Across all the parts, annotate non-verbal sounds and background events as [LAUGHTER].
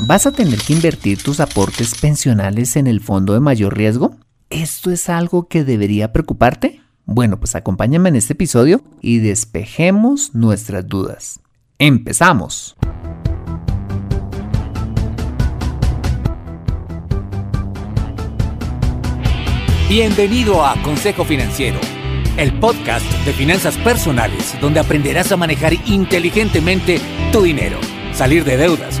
¿Vas a tener que invertir tus aportes pensionales en el fondo de mayor riesgo? ¿Esto es algo que debería preocuparte? Bueno, pues acompáñame en este episodio y despejemos nuestras dudas. ¡Empezamos! Bienvenido a Consejo Financiero, el podcast de finanzas personales donde aprenderás a manejar inteligentemente tu dinero, salir de deudas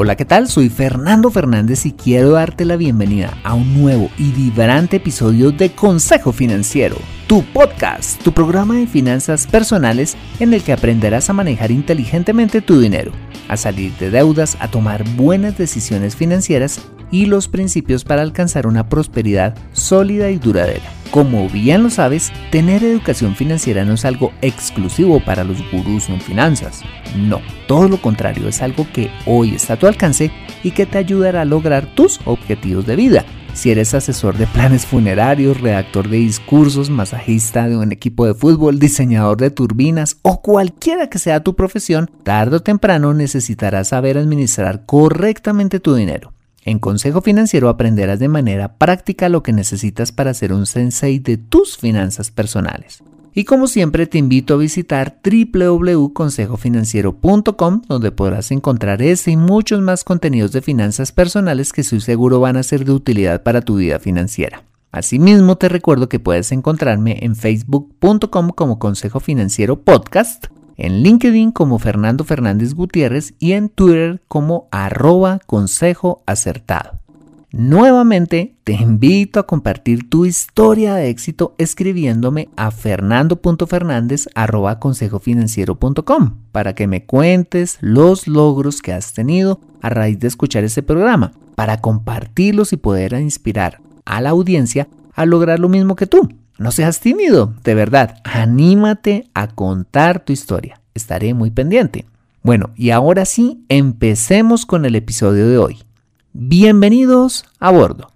Hola, ¿qué tal? Soy Fernando Fernández y quiero darte la bienvenida a un nuevo y vibrante episodio de Consejo Financiero, tu podcast, tu programa de finanzas personales en el que aprenderás a manejar inteligentemente tu dinero, a salir de deudas, a tomar buenas decisiones financieras y los principios para alcanzar una prosperidad sólida y duradera. Como bien lo sabes, tener educación financiera no es algo exclusivo para los gurús en finanzas. No, todo lo contrario, es algo que hoy está a tu alcance y que te ayudará a lograr tus objetivos de vida. Si eres asesor de planes funerarios, redactor de discursos, masajista de un equipo de fútbol, diseñador de turbinas o cualquiera que sea tu profesión, tarde o temprano necesitarás saber administrar correctamente tu dinero. En Consejo Financiero aprenderás de manera práctica lo que necesitas para ser un sensei de tus finanzas personales. Y como siempre te invito a visitar www.consejofinanciero.com donde podrás encontrar este y muchos más contenidos de finanzas personales que estoy seguro van a ser de utilidad para tu vida financiera. Asimismo te recuerdo que puedes encontrarme en facebook.com como Consejo Financiero Podcast en LinkedIn como Fernando Fernández Gutiérrez y en Twitter como arroba consejo acertado. Nuevamente te invito a compartir tu historia de éxito escribiéndome a fernando.fernández.consejofinanciero.com para que me cuentes los logros que has tenido a raíz de escuchar este programa, para compartirlos y poder inspirar a la audiencia a lograr lo mismo que tú. No seas tímido, de verdad, anímate a contar tu historia. Estaré muy pendiente. Bueno, y ahora sí, empecemos con el episodio de hoy. Bienvenidos a bordo.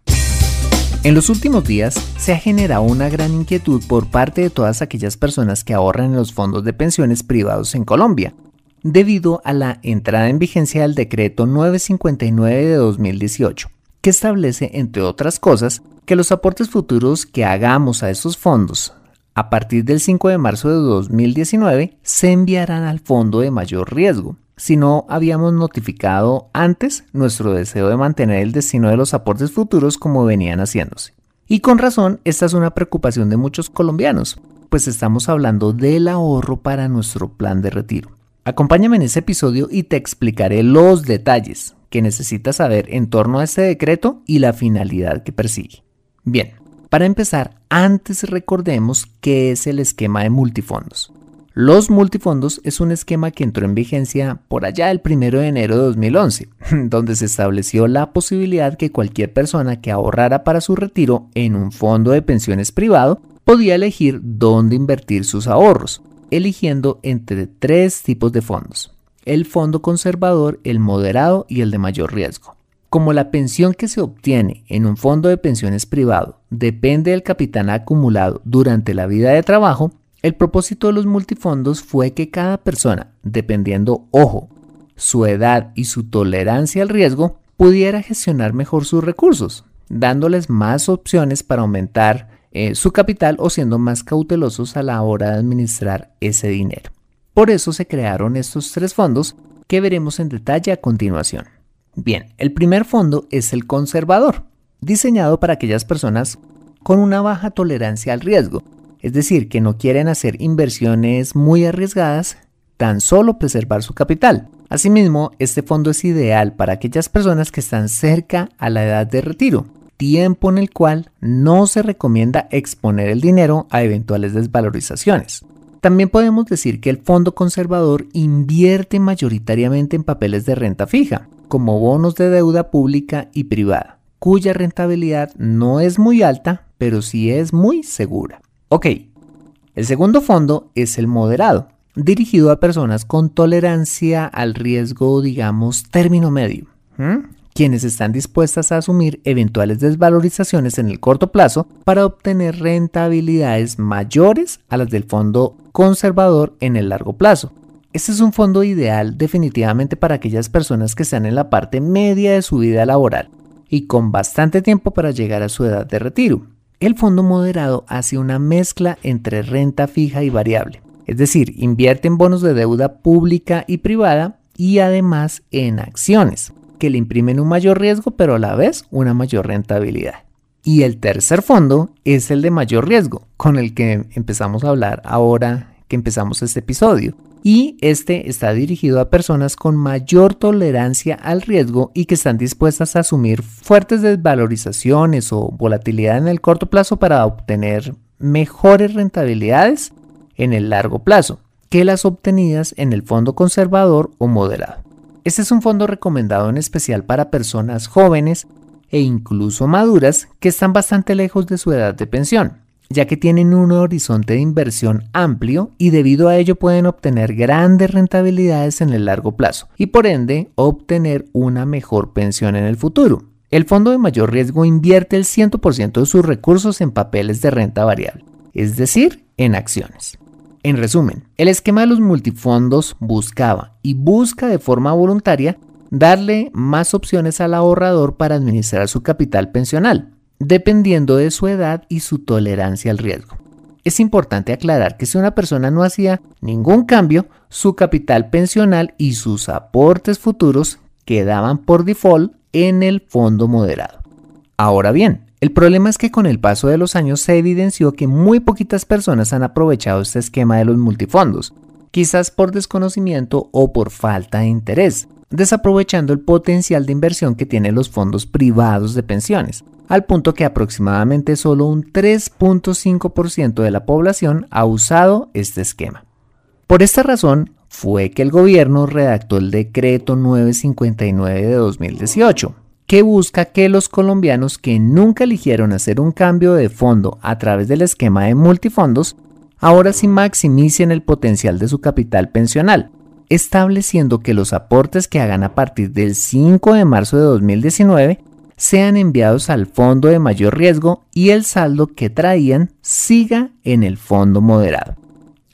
En los últimos días se ha generado una gran inquietud por parte de todas aquellas personas que ahorran en los fondos de pensiones privados en Colombia, debido a la entrada en vigencia del decreto 959 de 2018, que establece, entre otras cosas, que los aportes futuros que hagamos a esos fondos a partir del 5 de marzo de 2019 se enviarán al fondo de mayor riesgo. Si no habíamos notificado antes nuestro deseo de mantener el destino de los aportes futuros como venían haciéndose. Y con razón, esta es una preocupación de muchos colombianos, pues estamos hablando del ahorro para nuestro plan de retiro. Acompáñame en ese episodio y te explicaré los detalles que necesitas saber en torno a este decreto y la finalidad que persigue. Bien, para empezar, antes recordemos qué es el esquema de multifondos. Los multifondos es un esquema que entró en vigencia por allá el 1 de enero de 2011, [LAUGHS] donde se estableció la posibilidad que cualquier persona que ahorrara para su retiro en un fondo de pensiones privado podía elegir dónde invertir sus ahorros, eligiendo entre tres tipos de fondos, el fondo conservador, el moderado y el de mayor riesgo. Como la pensión que se obtiene en un fondo de pensiones privado depende del capital acumulado durante la vida de trabajo, el propósito de los multifondos fue que cada persona, dependiendo, ojo, su edad y su tolerancia al riesgo, pudiera gestionar mejor sus recursos, dándoles más opciones para aumentar eh, su capital o siendo más cautelosos a la hora de administrar ese dinero. Por eso se crearon estos tres fondos que veremos en detalle a continuación. Bien, el primer fondo es el conservador, diseñado para aquellas personas con una baja tolerancia al riesgo, es decir, que no quieren hacer inversiones muy arriesgadas, tan solo preservar su capital. Asimismo, este fondo es ideal para aquellas personas que están cerca a la edad de retiro, tiempo en el cual no se recomienda exponer el dinero a eventuales desvalorizaciones. También podemos decir que el fondo conservador invierte mayoritariamente en papeles de renta fija, como bonos de deuda pública y privada, cuya rentabilidad no es muy alta, pero sí es muy segura. Ok, el segundo fondo es el moderado, dirigido a personas con tolerancia al riesgo, digamos, término medio, quienes están dispuestas a asumir eventuales desvalorizaciones en el corto plazo para obtener rentabilidades mayores a las del fondo conservador en el largo plazo. Este es un fondo ideal definitivamente para aquellas personas que están en la parte media de su vida laboral y con bastante tiempo para llegar a su edad de retiro. El fondo moderado hace una mezcla entre renta fija y variable, es decir, invierte en bonos de deuda pública y privada y además en acciones, que le imprimen un mayor riesgo pero a la vez una mayor rentabilidad. Y el tercer fondo es el de mayor riesgo, con el que empezamos a hablar ahora que empezamos este episodio, y este está dirigido a personas con mayor tolerancia al riesgo y que están dispuestas a asumir fuertes desvalorizaciones o volatilidad en el corto plazo para obtener mejores rentabilidades en el largo plazo que las obtenidas en el fondo conservador o moderado. Este es un fondo recomendado en especial para personas jóvenes e incluso maduras que están bastante lejos de su edad de pensión ya que tienen un horizonte de inversión amplio y debido a ello pueden obtener grandes rentabilidades en el largo plazo y por ende obtener una mejor pensión en el futuro. El fondo de mayor riesgo invierte el 100% de sus recursos en papeles de renta variable, es decir, en acciones. En resumen, el esquema de los multifondos buscaba y busca de forma voluntaria darle más opciones al ahorrador para administrar su capital pensional, dependiendo de su edad y su tolerancia al riesgo. Es importante aclarar que si una persona no hacía ningún cambio, su capital pensional y sus aportes futuros quedaban por default en el fondo moderado. Ahora bien, el problema es que con el paso de los años se evidenció que muy poquitas personas han aprovechado este esquema de los multifondos, quizás por desconocimiento o por falta de interés, desaprovechando el potencial de inversión que tienen los fondos privados de pensiones, al punto que aproximadamente solo un 3.5% de la población ha usado este esquema. Por esta razón fue que el gobierno redactó el decreto 959 de 2018, que busca que los colombianos que nunca eligieron hacer un cambio de fondo a través del esquema de multifondos, ahora sí maximicen el potencial de su capital pensional, estableciendo que los aportes que hagan a partir del 5 de marzo de 2019 sean enviados al fondo de mayor riesgo y el saldo que traían siga en el fondo moderado.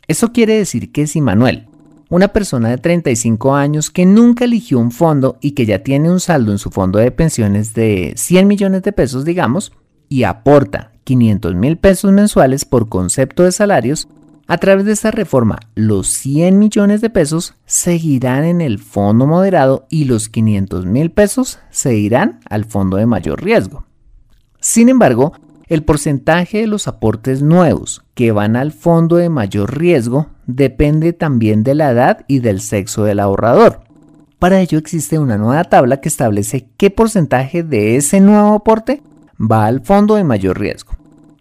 Eso quiere decir que si Manuel, una persona de 35 años que nunca eligió un fondo y que ya tiene un saldo en su fondo de pensiones de 100 millones de pesos, digamos, y aporta 500 mil pesos mensuales por concepto de salarios, a través de esta reforma, los 100 millones de pesos seguirán en el fondo moderado y los 500 mil pesos se irán al fondo de mayor riesgo. Sin embargo, el porcentaje de los aportes nuevos que van al fondo de mayor riesgo depende también de la edad y del sexo del ahorrador. Para ello existe una nueva tabla que establece qué porcentaje de ese nuevo aporte va al fondo de mayor riesgo.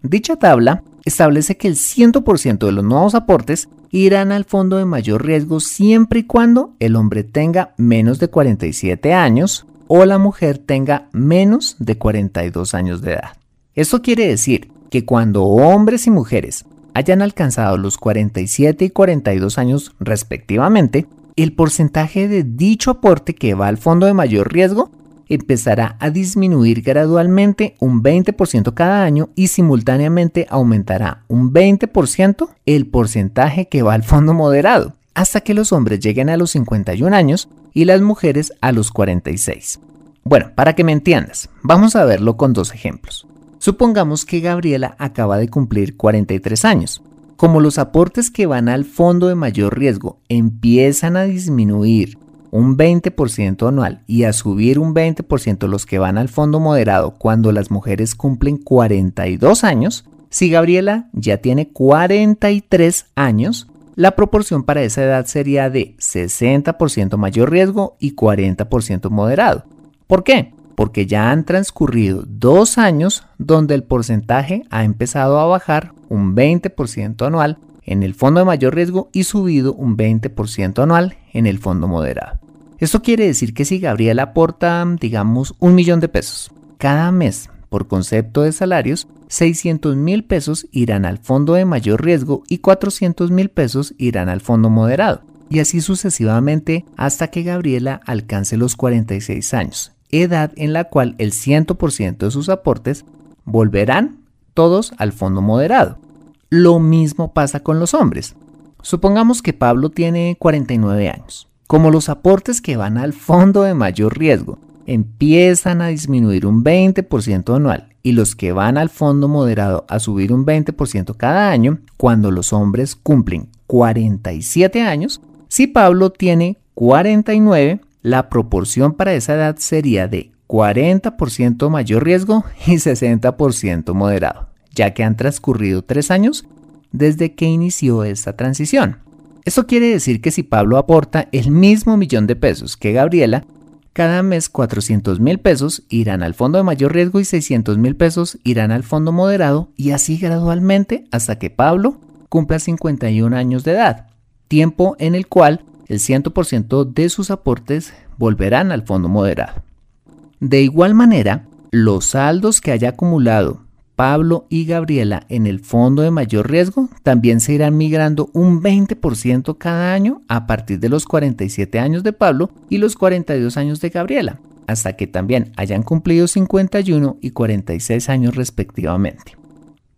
Dicha tabla establece que el 100% de los nuevos aportes irán al fondo de mayor riesgo siempre y cuando el hombre tenga menos de 47 años o la mujer tenga menos de 42 años de edad. Esto quiere decir que cuando hombres y mujeres hayan alcanzado los 47 y 42 años respectivamente, el porcentaje de dicho aporte que va al fondo de mayor riesgo empezará a disminuir gradualmente un 20% cada año y simultáneamente aumentará un 20% el porcentaje que va al fondo moderado, hasta que los hombres lleguen a los 51 años y las mujeres a los 46. Bueno, para que me entiendas, vamos a verlo con dos ejemplos. Supongamos que Gabriela acaba de cumplir 43 años. Como los aportes que van al fondo de mayor riesgo empiezan a disminuir un 20% anual y a subir un 20% los que van al fondo moderado cuando las mujeres cumplen 42 años, si Gabriela ya tiene 43 años, la proporción para esa edad sería de 60% mayor riesgo y 40% moderado. ¿Por qué? Porque ya han transcurrido dos años donde el porcentaje ha empezado a bajar un 20% anual en el fondo de mayor riesgo y subido un 20% anual en el fondo moderado. Esto quiere decir que si Gabriela aporta, digamos, un millón de pesos cada mes por concepto de salarios, 600 mil pesos irán al fondo de mayor riesgo y 400 mil pesos irán al fondo moderado. Y así sucesivamente hasta que Gabriela alcance los 46 años, edad en la cual el 100% de sus aportes volverán todos al fondo moderado. Lo mismo pasa con los hombres. Supongamos que Pablo tiene 49 años. Como los aportes que van al fondo de mayor riesgo empiezan a disminuir un 20% anual y los que van al fondo moderado a subir un 20% cada año, cuando los hombres cumplen 47 años, si Pablo tiene 49, la proporción para esa edad sería de 40% mayor riesgo y 60% moderado, ya que han transcurrido 3 años desde que inició esta transición. Eso quiere decir que si Pablo aporta el mismo millón de pesos que Gabriela, cada mes 400 mil pesos irán al fondo de mayor riesgo y 600 mil pesos irán al fondo moderado y así gradualmente hasta que Pablo cumpla 51 años de edad, tiempo en el cual el 100% de sus aportes volverán al fondo moderado. De igual manera, los saldos que haya acumulado Pablo y Gabriela en el fondo de mayor riesgo también se irán migrando un 20% cada año a partir de los 47 años de Pablo y los 42 años de Gabriela, hasta que también hayan cumplido 51 y 46 años respectivamente.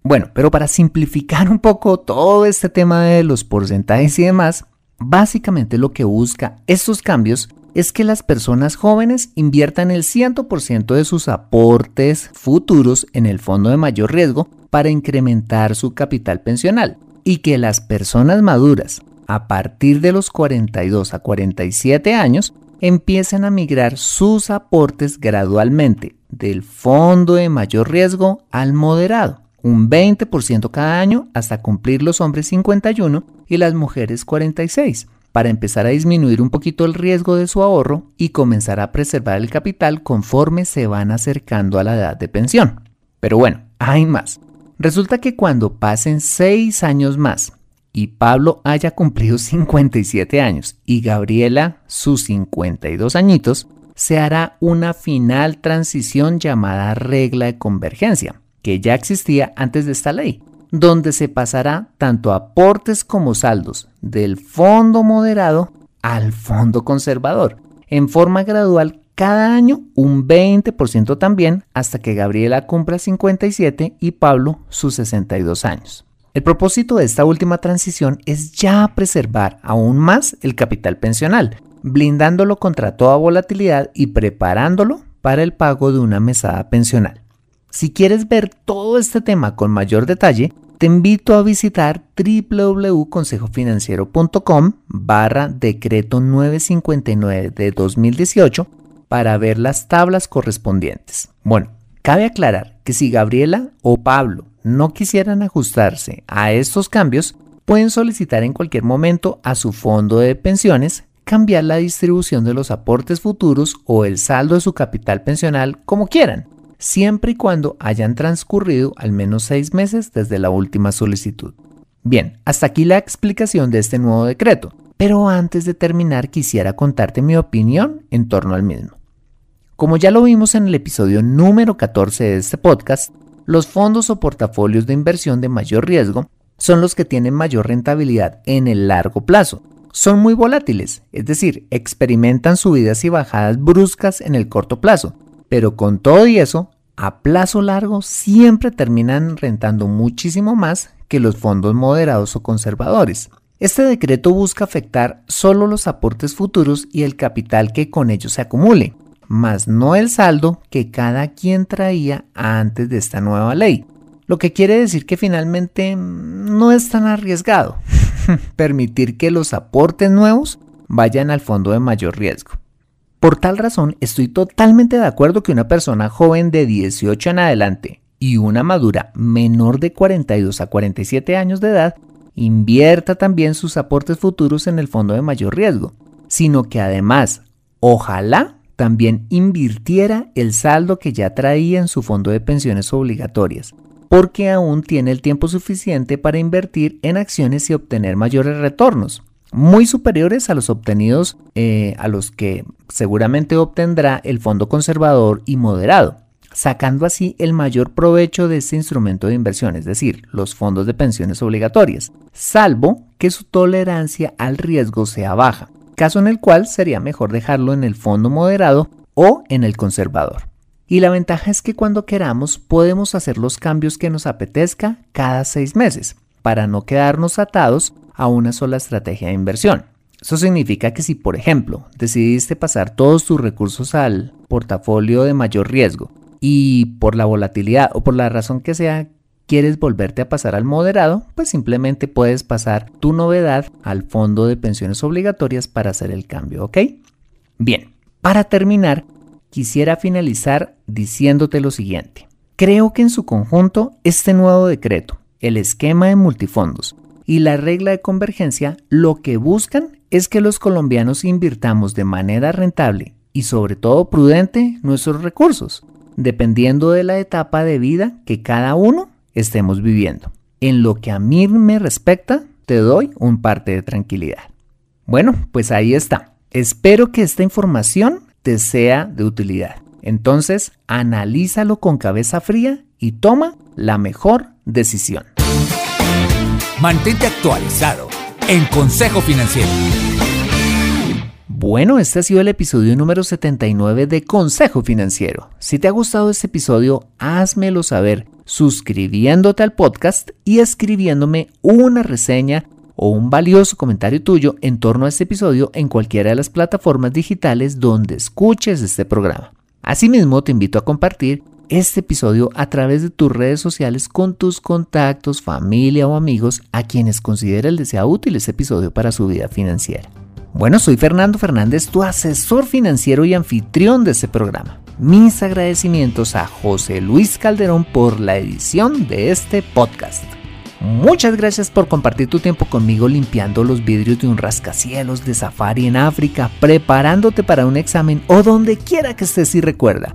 Bueno, pero para simplificar un poco todo este tema de los porcentajes y demás, básicamente lo que busca estos cambios es que las personas jóvenes inviertan el 100% de sus aportes futuros en el fondo de mayor riesgo para incrementar su capital pensional y que las personas maduras a partir de los 42 a 47 años empiecen a migrar sus aportes gradualmente del fondo de mayor riesgo al moderado, un 20% cada año hasta cumplir los hombres 51 y las mujeres 46 para empezar a disminuir un poquito el riesgo de su ahorro y comenzar a preservar el capital conforme se van acercando a la edad de pensión. Pero bueno, hay más. Resulta que cuando pasen 6 años más y Pablo haya cumplido 57 años y Gabriela sus 52 añitos, se hará una final transición llamada regla de convergencia, que ya existía antes de esta ley, donde se pasará tanto aportes como saldos del fondo moderado al fondo conservador, en forma gradual cada año un 20% también hasta que Gabriela cumpla 57 y Pablo sus 62 años. El propósito de esta última transición es ya preservar aún más el capital pensional, blindándolo contra toda volatilidad y preparándolo para el pago de una mesada pensional. Si quieres ver todo este tema con mayor detalle, te invito a visitar www.consejofinanciero.com barra decreto 959 de 2018 para ver las tablas correspondientes. Bueno, cabe aclarar que si Gabriela o Pablo no quisieran ajustarse a estos cambios, pueden solicitar en cualquier momento a su fondo de pensiones cambiar la distribución de los aportes futuros o el saldo de su capital pensional como quieran siempre y cuando hayan transcurrido al menos seis meses desde la última solicitud. Bien, hasta aquí la explicación de este nuevo decreto, pero antes de terminar quisiera contarte mi opinión en torno al mismo. Como ya lo vimos en el episodio número 14 de este podcast, los fondos o portafolios de inversión de mayor riesgo son los que tienen mayor rentabilidad en el largo plazo. Son muy volátiles, es decir, experimentan subidas y bajadas bruscas en el corto plazo, pero con todo y eso, a plazo largo siempre terminan rentando muchísimo más que los fondos moderados o conservadores. Este decreto busca afectar solo los aportes futuros y el capital que con ellos se acumule, más no el saldo que cada quien traía antes de esta nueva ley. Lo que quiere decir que finalmente no es tan arriesgado [LAUGHS] permitir que los aportes nuevos vayan al fondo de mayor riesgo. Por tal razón, estoy totalmente de acuerdo que una persona joven de 18 en adelante y una madura menor de 42 a 47 años de edad invierta también sus aportes futuros en el fondo de mayor riesgo, sino que además, ojalá también invirtiera el saldo que ya traía en su fondo de pensiones obligatorias, porque aún tiene el tiempo suficiente para invertir en acciones y obtener mayores retornos muy superiores a los obtenidos eh, a los que seguramente obtendrá el fondo conservador y moderado. sacando así el mayor provecho de este instrumento de inversión, es decir, los fondos de pensiones obligatorias, salvo que su tolerancia al riesgo sea baja, caso en el cual sería mejor dejarlo en el fondo moderado o en el conservador. Y la ventaja es que cuando queramos podemos hacer los cambios que nos apetezca cada seis meses, para no quedarnos atados a una sola estrategia de inversión. Eso significa que si, por ejemplo, decidiste pasar todos tus recursos al portafolio de mayor riesgo y por la volatilidad o por la razón que sea quieres volverte a pasar al moderado, pues simplemente puedes pasar tu novedad al fondo de pensiones obligatorias para hacer el cambio, ¿ok? Bien, para terminar, quisiera finalizar diciéndote lo siguiente. Creo que en su conjunto este nuevo decreto, el esquema de multifondos y la regla de convergencia lo que buscan es que los colombianos invirtamos de manera rentable y sobre todo prudente nuestros recursos, dependiendo de la etapa de vida que cada uno estemos viviendo. En lo que a mí me respecta, te doy un parte de tranquilidad. Bueno, pues ahí está. Espero que esta información te sea de utilidad. Entonces, analízalo con cabeza fría y toma la mejor decisión. Mantente actualizado en Consejo Financiero. Bueno, este ha sido el episodio número 79 de Consejo Financiero. Si te ha gustado este episodio, házmelo saber suscribiéndote al podcast y escribiéndome una reseña o un valioso comentario tuyo en torno a este episodio en cualquiera de las plataformas digitales donde escuches este programa. Asimismo, te invito a compartir este episodio a través de tus redes sociales con tus contactos, familia o amigos a quienes considera el sea útil este episodio para su vida financiera. Bueno, soy Fernando Fernández, tu asesor financiero y anfitrión de este programa. Mis agradecimientos a José Luis Calderón por la edición de este podcast. Muchas gracias por compartir tu tiempo conmigo limpiando los vidrios de un rascacielos de safari en África, preparándote para un examen o donde quiera que estés y recuerda.